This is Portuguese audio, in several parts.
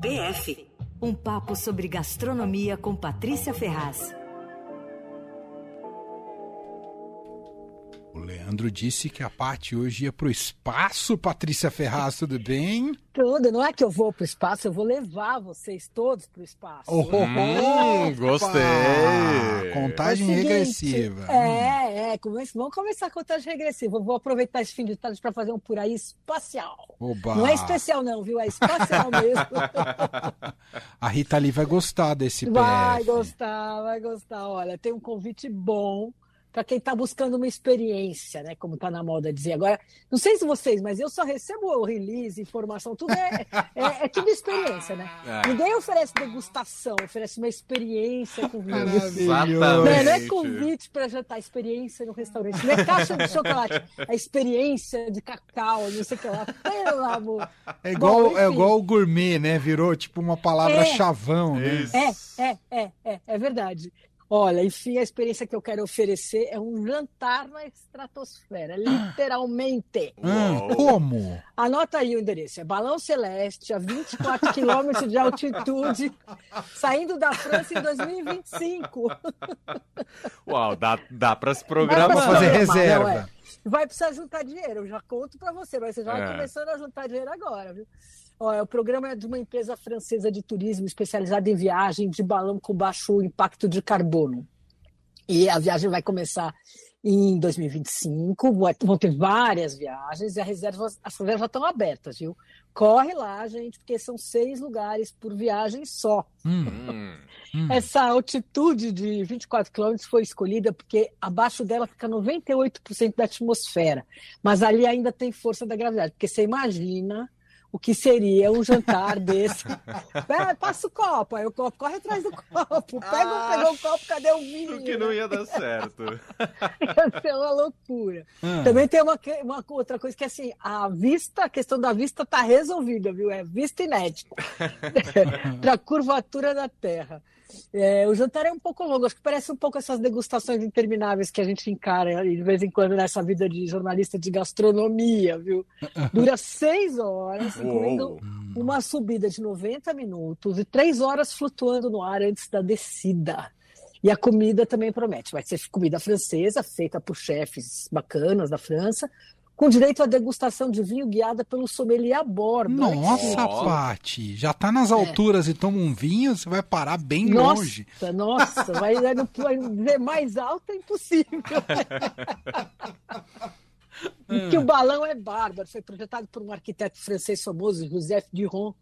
PF um papo sobre gastronomia com Patrícia Ferraz. Leandro disse que a parte hoje ia pro espaço. Patrícia Ferraz, tudo bem? Tudo. Não é que eu vou pro espaço, eu vou levar vocês todos pro espaço. Oh, oh, hum, gostei. Contagem é seguinte, regressiva. É, é. Vamos começar a contagem regressiva. Eu vou aproveitar esse fim de tarde para fazer um por aí espacial. Oba. Não é especial não, viu? É espacial mesmo. a Rita ali vai gostar desse Vai PF. gostar, vai gostar. Olha, tem um convite bom para quem está buscando uma experiência, né? Como está na moda dizer agora. Não sei se vocês, mas eu só recebo o release, informação, tudo é, é, é tudo experiência, né? É. Ninguém oferece degustação, oferece uma experiência com vinho. Exatamente. Não, é, não é convite para jantar, experiência no restaurante. Não é caixa de chocolate, é experiência de cacau, não sei o que lá. Pelo amor. É igual, Bom, é igual o gourmet, né? Virou tipo uma palavra é, chavão, né? É, é, é, é, é verdade. Olha, enfim, a experiência que eu quero oferecer é um jantar na estratosfera, literalmente. Hum, como? Anota aí o endereço. É Balão Celeste, a 24 quilômetros de altitude, saindo da França em 2025. Uau, dá, dá para se programar. Dá fazer reserva. Não, é. Vai precisar juntar dinheiro, eu já conto para você, mas você já vai é. começando a juntar dinheiro agora, viu? O programa é de uma empresa francesa de turismo especializada em viagem de balão com baixo impacto de carbono. E a viagem vai começar em 2025, vão ter várias viagens e as reservas, as reservas estão abertas, viu? Corre lá, gente, porque são seis lugares por viagem só. Hum, hum. Essa altitude de 24 quilômetros foi escolhida porque abaixo dela fica 98% da atmosfera, mas ali ainda tem força da gravidade, porque você imagina o que seria um jantar desse. É, passa o copo, aí o copo corre atrás do copo. Pega, ah, pegou o copo, cadê o vinho? que não ia dar certo. ia ser uma loucura. Hum. Também tem uma, uma outra coisa que assim, a vista, a questão da vista está resolvida, viu? É vista inédita. Para a curvatura da Terra. É, o jantar é um pouco longo, acho que parece um pouco essas degustações intermináveis que a gente encara de vez em quando nessa vida de jornalista de gastronomia, viu? Dura seis horas, incluindo uma subida de 90 minutos e três horas flutuando no ar antes da descida. E a comida também promete. Vai ser comida francesa, feita por chefes bacanas da França, com direito à degustação de vinho guiada pelo sommelier a bordo. Nossa, Pati, já está nas é. alturas é. e toma um vinho, você vai parar bem nossa, longe. Nossa, vai, vai ver mais alto é impossível. que o balão é bárbaro, foi projetado por um arquiteto francês famoso, Joseph Duron,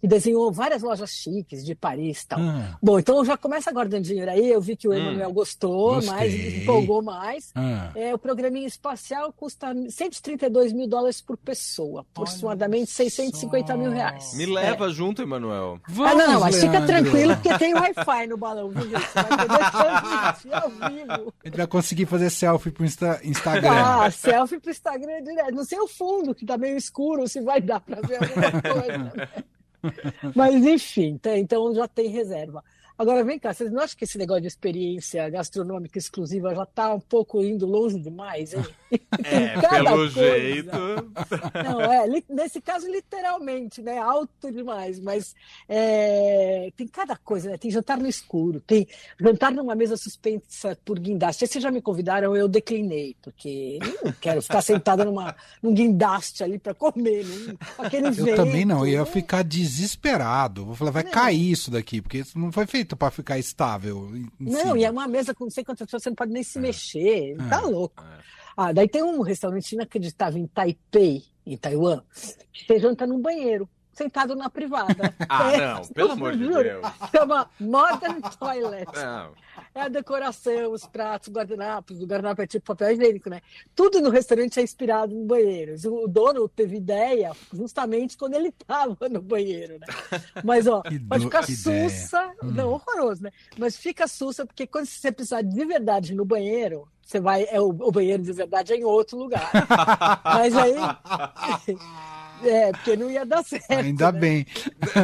que desenhou várias lojas chiques de Paris e tal. Ah. Bom, então já começa guardando dinheiro aí. Eu vi que o hum. Emanuel gostou, Gostei. mais empolgou mais. Ah. É, o programinha espacial custa 132 mil dólares por pessoa, aproximadamente 650 só. mil reais. Me leva é. junto, Emanuel. ah, não, não, mas fica tranquilo porque tem Wi-Fi no balão, viu, gente? Você vai poder ao vivo. A gente vai conseguir fazer selfie pro Insta Instagram. Ah, selfie pro Instagram direto. Não sei o fundo, que tá meio escuro, se vai dar para ver alguma coisa. Mas enfim, então já tem reserva. Agora vem cá, vocês não acham que esse negócio de experiência gastronômica exclusiva já está um pouco indo longe demais, hein? É, pelo coisa. jeito. Não, é, nesse caso, literalmente, né? Alto demais, mas é, tem cada coisa, né? Tem jantar no escuro, tem jantar numa mesa suspensa por guindaste. Vocês já me convidaram, eu declinei, porque não quero ficar sentada numa, num guindaste ali para comer, né? aquele Eu vento, também não, eu ia ficar desesperado. Vou falar, vai não. cair isso daqui, porque isso não foi feito feito para ficar estável. Não, cima. e é uma mesa com não sei quantas pessoas, você não pode nem se é. mexer. Tá é. louco. É. Ah, daí tem um restaurante inacreditável em Taipei, em Taiwan, que você janta num banheiro sentado na privada. Ah, é, não, pelo amor de Deus. Chama Modern Toilet. Não. É a decoração, os pratos, guardanapos, o guardanapo é tipo papel higiênico, né? Tudo no restaurante é inspirado no banheiro. O dono teve ideia justamente quando ele estava no banheiro, né? Mas, ó, do, pode ficar sussa, hum. não, horroroso, né? Mas fica sussa porque quando você precisar de verdade no banheiro, você vai, é o, o banheiro de verdade é em outro lugar. Mas aí É, porque não ia dar certo. Ainda né? bem.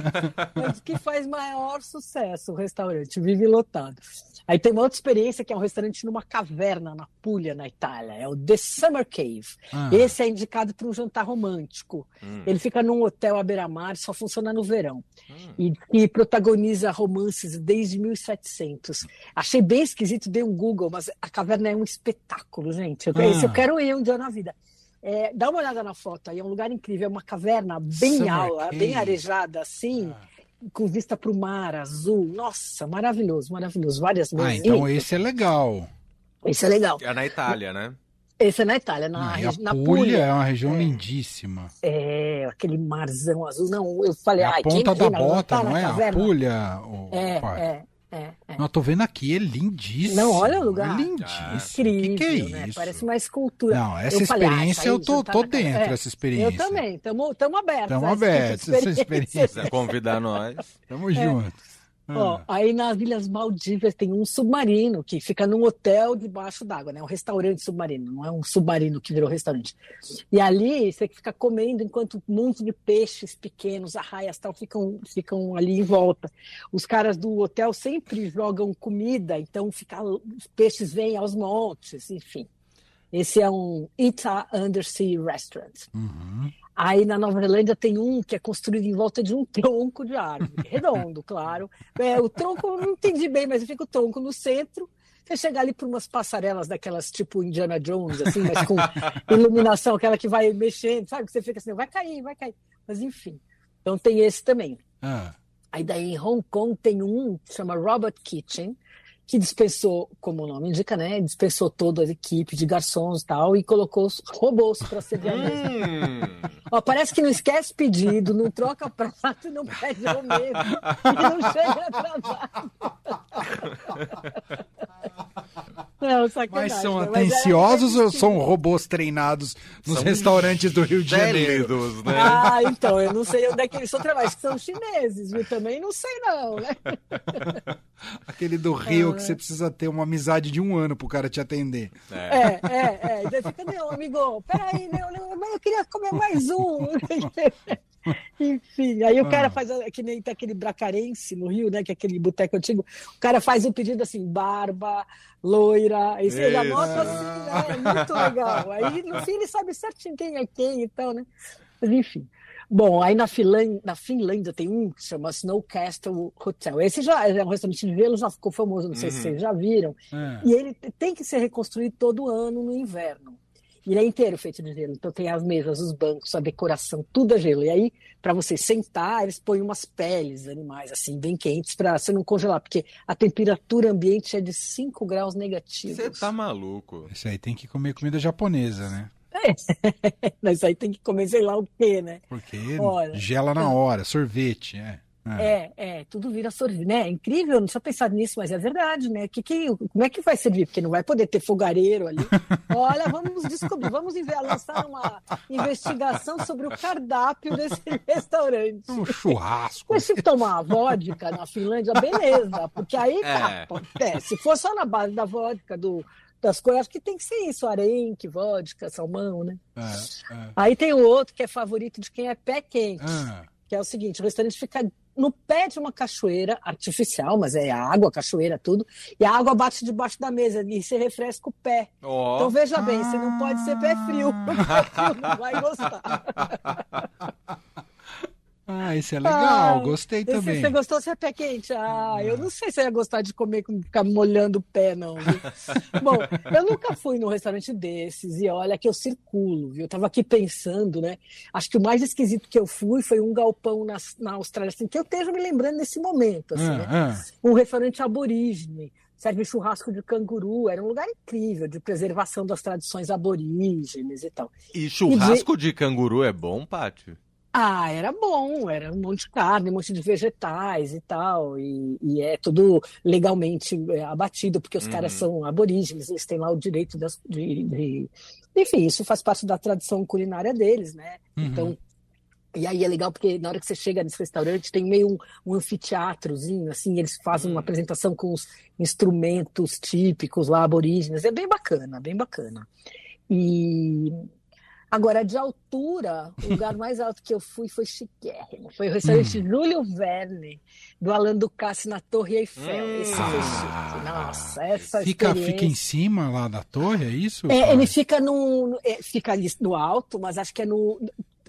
Mas que faz maior sucesso o restaurante, vive lotado. Aí tem uma outra experiência que é um restaurante numa caverna na Puglia, na Itália. É o The Summer Cave. Ah. Esse é indicado para um jantar romântico. Hum. Ele fica num hotel à beira-mar, só funciona no verão. Hum. E, e protagoniza romances desde 1700. Achei bem esquisito, dei um Google, mas a caverna é um espetáculo, gente. Eu, Ah. esse eu quero ir um dia na vida. É, dá uma olhada na foto aí, é um lugar incrível, é uma caverna bem alta, bem arejada assim, com vista para o mar azul. Nossa, maravilhoso, maravilhoso. Várias Ah, mesas. então esse é legal. Esse é legal. É na Itália, né? Esse é na Itália, na, Ah, a na Puglia Puglia. é uma região É. lindíssima. É, aquele marzão azul. Não, eu falei, É a ai, quem ponta da não bota, tá não na é? A caverna? Puglia. o- É, pai. é, é, é. Não, eu tô vendo aqui, é lindíssimo. Não, olha o lugar. É lindíssimo. Incrível, que que é né? isso? Parece uma escultura. Não, essa Eu falei, ah, experiência isso aí, eu tô, tô dentro, É, essa experiência. Eu também, estamos abertos. De abertos, essa experiência. Se quiser convidar nós. Tamo junto. Ó, Ah. aí nas Ilhas Maldivas tem um submarino que fica num hotel debaixo d'água, né? Um restaurante submarino, não é um submarino que virou restaurante. E ali você fica comendo enquanto um monte de peixes pequenos, arraias tal, ficam, ficam ali em volta. Os caras do hotel sempre jogam comida, então fica, os peixes vêm aos montes, enfim. Esse é um Ita Undersea Restaurant. Uhum. Aí na Nova Zelândia tem um que é construído em volta de um tronco de árvore, redondo, claro. É, o tronco, não entendi bem, mas fica o tronco no centro. Você chega ali por umas passarelas daquelas tipo Indiana Jones, assim, mas com iluminação, aquela que vai mexendo, sabe? Que você fica assim, vai cair, vai cair. Mas enfim. Então tem esse também. Ah, Aí daí em Hong Kong tem um que chama Robot Kitchen, que dispensou, como o nome indica, né? Dispensou toda a equipe de garçons e tal, e colocou os robôs para servir a mesa. Hum. Ó, parece que não esquece pedido, não troca prato, não pede ao mesmo e não chega atrasado. Não, mas são né? era atenciosos ou divertido. são robôs treinados nos São restaurantes do Rio de Janeiro? Né? Ah, então, eu não sei onde é que eles são trabalhando. Acho que são chineses, viu? Também não sei não, né? Aquele do Rio que você precisa ter uma amizade de um ano pro cara te atender. É. É, é, é. E daí fica, não, amigo, peraí, não, mas eu queria comer mais um. Enfim, aí o cara faz, que nem tem aquele bracarense no Rio, né, que é aquele boteco antigo, o cara faz um pedido assim, barba, loira, aí você já Isso. nota assim, né, muito legal. Aí no fim ele sabe certinho quem é quem e tal, né. Mas enfim. Bom, aí na Finlândia, na Finlândia tem um que chama Snow Castle Hotel. Esse já é um restaurante de gelo, já ficou famoso, não sei se Uhum. vocês já viram. Ah, E ele tem que ser reconstruído todo ano no inverno. E ele é inteiro feito de gelo. Então tem as mesas, os bancos, a decoração, tudo é gelo. E aí, para você sentar, eles põem umas peles de animais, assim, bem quentes, para você não congelar, porque a temperatura ambiente é de 5 graus negativos. Você tá maluco. Isso aí tem que comer comida japonesa, né? Mas aí tem que comer sei lá o quê, né? Porque Olha. gela na hora, sorvete, é. Ah. É, é, tudo vira sorvete, né? É incrível, eu não tinha pensado nisso, mas é verdade, né? Que, que, como é que vai servir? Porque não vai poder ter fogareiro ali. Olha, vamos descobrir, vamos lançar uma investigação sobre o cardápio desse restaurante. Um churrasco. Mas se tomar vodka na Finlândia, beleza, porque aí, É. tá, é, se for só na base da vodka, do, das coisas, acho que tem que ser isso, arenque, vodka, salmão, né? Ah, ah, Aí tem o outro que é favorito de quem é pé quente ah. que é o seguinte: o restaurante fica no pé de uma cachoeira artificial, mas é água, cachoeira, tudo, e a água bate debaixo da mesa e você refresca o pé. Ó. Então veja bem, você não pode ser pé frio, pé frio não vai gostar. Ah, esse é legal, Ah, gostei Esse, também. você gostou, você é pé quente? Ah, eu não sei se eu ia gostar de comer com ficar molhando o pé, não. viu? Bom, eu nunca fui num restaurante desses e olha que eu circulo, viu? Eu tava aqui pensando, né? Acho que o mais esquisito que eu fui foi um galpão na, na Austrália, assim, que eu esteja me lembrando nesse momento, assim, né? Ah, ah. um restaurante aborígene, serve churrasco de canguru, era um lugar incrível de preservação das tradições aborígenes e tal. E churrasco de canguru é bom, Pátio? Ah, era bom, era um monte de carne, um monte de vegetais e tal, e, e é tudo legalmente é, abatido, porque os Uhum. caras são aborígenes, eles têm lá o direito das- de, de- Enfim, isso faz parte da tradição culinária deles, né? Uhum. Então, e aí é legal porque na hora que você chega nesse restaurante tem meio um, um anfiteatrozinho, assim, eles fazem uma Hum. apresentação com os instrumentos típicos lá, aborígenes. É bem bacana, bem bacana. E Agora, de altura, o lugar mais alto que eu fui foi chiquérrimo. Foi o restaurante Júlio Verne, do Alain Ducasse na Torre Eiffel. Hum. Esse foi Ah. chique. Nossa, essa Fica, experiência... fica em cima lá da torre, é isso? É, ele fica no, é, fica ali no alto, mas acho que é no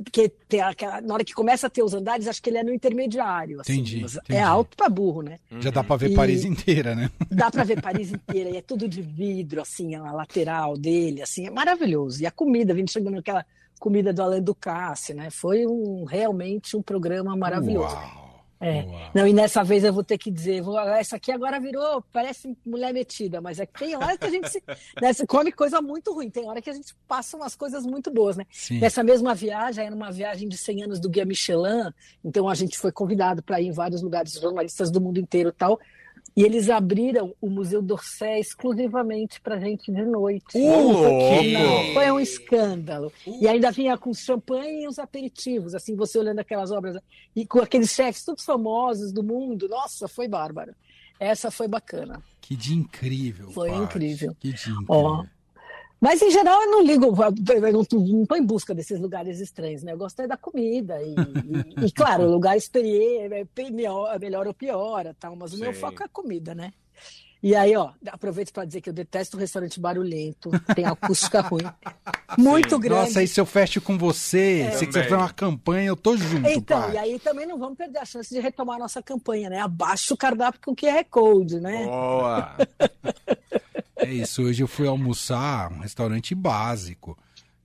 porque tem aquela, na hora que começa a ter os andares, acho que ele é no intermediário. assim, Entendi, mas entendi. É alto para burro, né? Já dá pra ver E- Paris inteira, né? Dá para ver Paris inteira e é tudo de vidro, assim, a lateral dele, assim, é maravilhoso. E a comida, vindo chegando aquela comida do Alain Ducasse, né? Foi um realmente um programa maravilhoso. Uau, É. uau. Não, e nessa vez eu vou ter que dizer, vou, essa aqui agora virou, parece mulher metida, mas é que tem hora que a gente se, né, se come coisa muito ruim, tem hora que a gente passa umas coisas muito boas, né? Sim. Nessa mesma viagem, era uma viagem de 100 anos do Guia Michelin, então a gente foi convidado para ir em vários lugares, jornalistas do mundo inteiro e tal, e eles abriram o Museu d'Orsay exclusivamente para gente de noite. Louco! Não, foi um escândalo. E ainda vinha com champanhe e os aperitivos, assim, você olhando aquelas obras, e com aqueles chefes todos famosos do mundo. Nossa, foi bárbaro. Essa foi bacana. Que dia incrível. Foi incrível. Que dia incrível. Ó. Mas, em geral, eu não ligo, eu não estou em busca desses lugares estranhos, né? Eu gosto é da comida. E, e- e, claro, o lugar experiente é melhor, é melhor ou pior, tal, mas o meu Sim. foco é a comida, né? E aí, ó, aproveito para dizer que eu detesto restaurante barulhento, tem acústica ruim, muito Sim. grande. Nossa, aí se eu fecho com você, se você fizer uma campanha, eu tô junto, Então, Paty. e aí também não vamos perder a chance de retomar a nossa campanha, né? Abaixa o cardápio com QR Code, né? Boa! É isso, hoje eu fui almoçar um restaurante básico.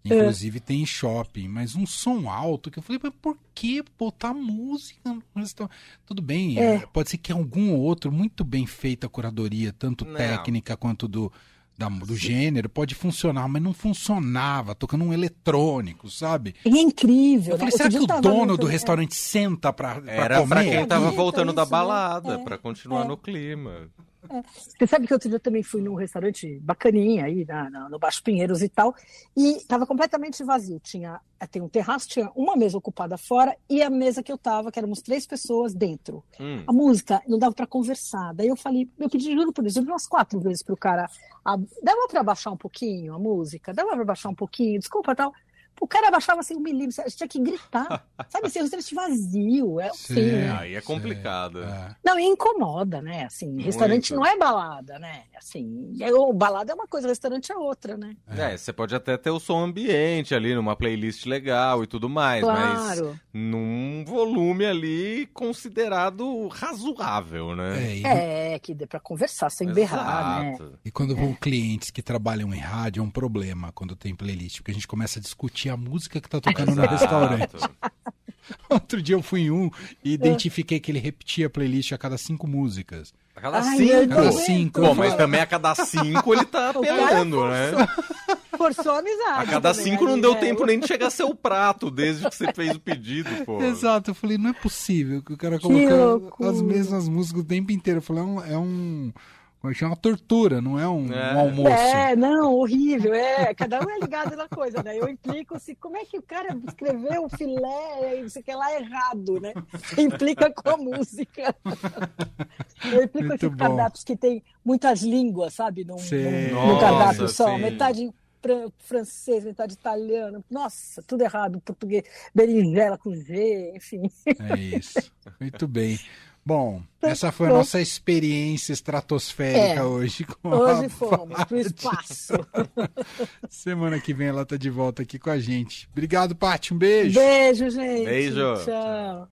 É. Inclusive tem shopping, mas um som alto que eu falei, mas por que botar música no restaurante? Tudo bem, É. é, pode ser que algum outro, muito bem feita a curadoria, tanto Não. técnica quanto do, da- do gênero, pode funcionar, mas não funcionava, tocando um eletrônico, sabe? E é incrível. Eu falei, né? será que o dono no- do restaurante senta pra, pra Era comer? pra quem tava Acredita voltando da né? balada, É, pra continuar é. no clima. Você sabe que outro dia eu também fui num restaurante bacaninha aí na, na- no Baixo Pinheiros e tal, e estava completamente vazio. Tinha, eh, tem um terraço, tinha uma mesa ocupada fora e a mesa que eu tava, que éramos três pessoas dentro. Hum. A música não dava para conversar. Daí eu falei, eu pedi, juro por Deus, eu pedi umas quatro vezes pro cara. a- dava para baixar um pouquinho a música? Dava para baixar um pouquinho? Desculpa, tal. O cara abaixava assim um milímetro, a gente tinha que gritar. Sabe assim, o restaurante vazio. É assim, Sei. né? Aí é complicado. É. Não, e incomoda, né? Assim, restaurante não é balada, né? Assim, é, o balada é uma coisa, restaurante é outra, né? É, você pode até ter o som ambiente ali, numa playlist legal e tudo mais, mas Claro. num volume ali considerado razoável, né? É, e, É, que dê pra conversar sem berrar, né? Exato. e quando vão clientes que trabalham em rádio, é um problema quando tem playlist, porque a gente começa a discutir a música que tá tocando no Exato. restaurante. Outro dia eu fui em um e identifiquei que ele repetia a playlist a cada cinco músicas. A cada Ai, cinco. Cada cinco. Bom, mas também a cada cinco ele tá apelando, né? Forçou a amizade. A cada também cinco não ali, deu né? tempo nem de chegar seu prato, desde que você fez o pedido, pô. Exato, eu falei, não é possível que o cara loucura. as mesmas músicas o tempo inteiro. Eu falei, é um. É um como é uma tortura, não é um, É. um almoço. É, não, horrível, é. Cada um é ligado na coisa, né? Eu implico se como é que o cara escreveu o filé e você quer lá errado, né? Implica com a música. Eu implico Muito aqui bom. cardápios que tem muitas línguas, sabe? Num, Sei. num- num cardápio Nossa, só. sim. Metade fran- francês, metade italiano. Nossa, tudo errado. Português, berinjela com G, enfim. É isso. Muito bem. Bom, essa foi a nossa experiência estratosférica É. hoje. Com Hoje a fomos pro espaço. Semana que vem ela tá de volta aqui com a gente. Obrigado, Paty. Um beijo. Beijo, gente. Beijo. Tchau.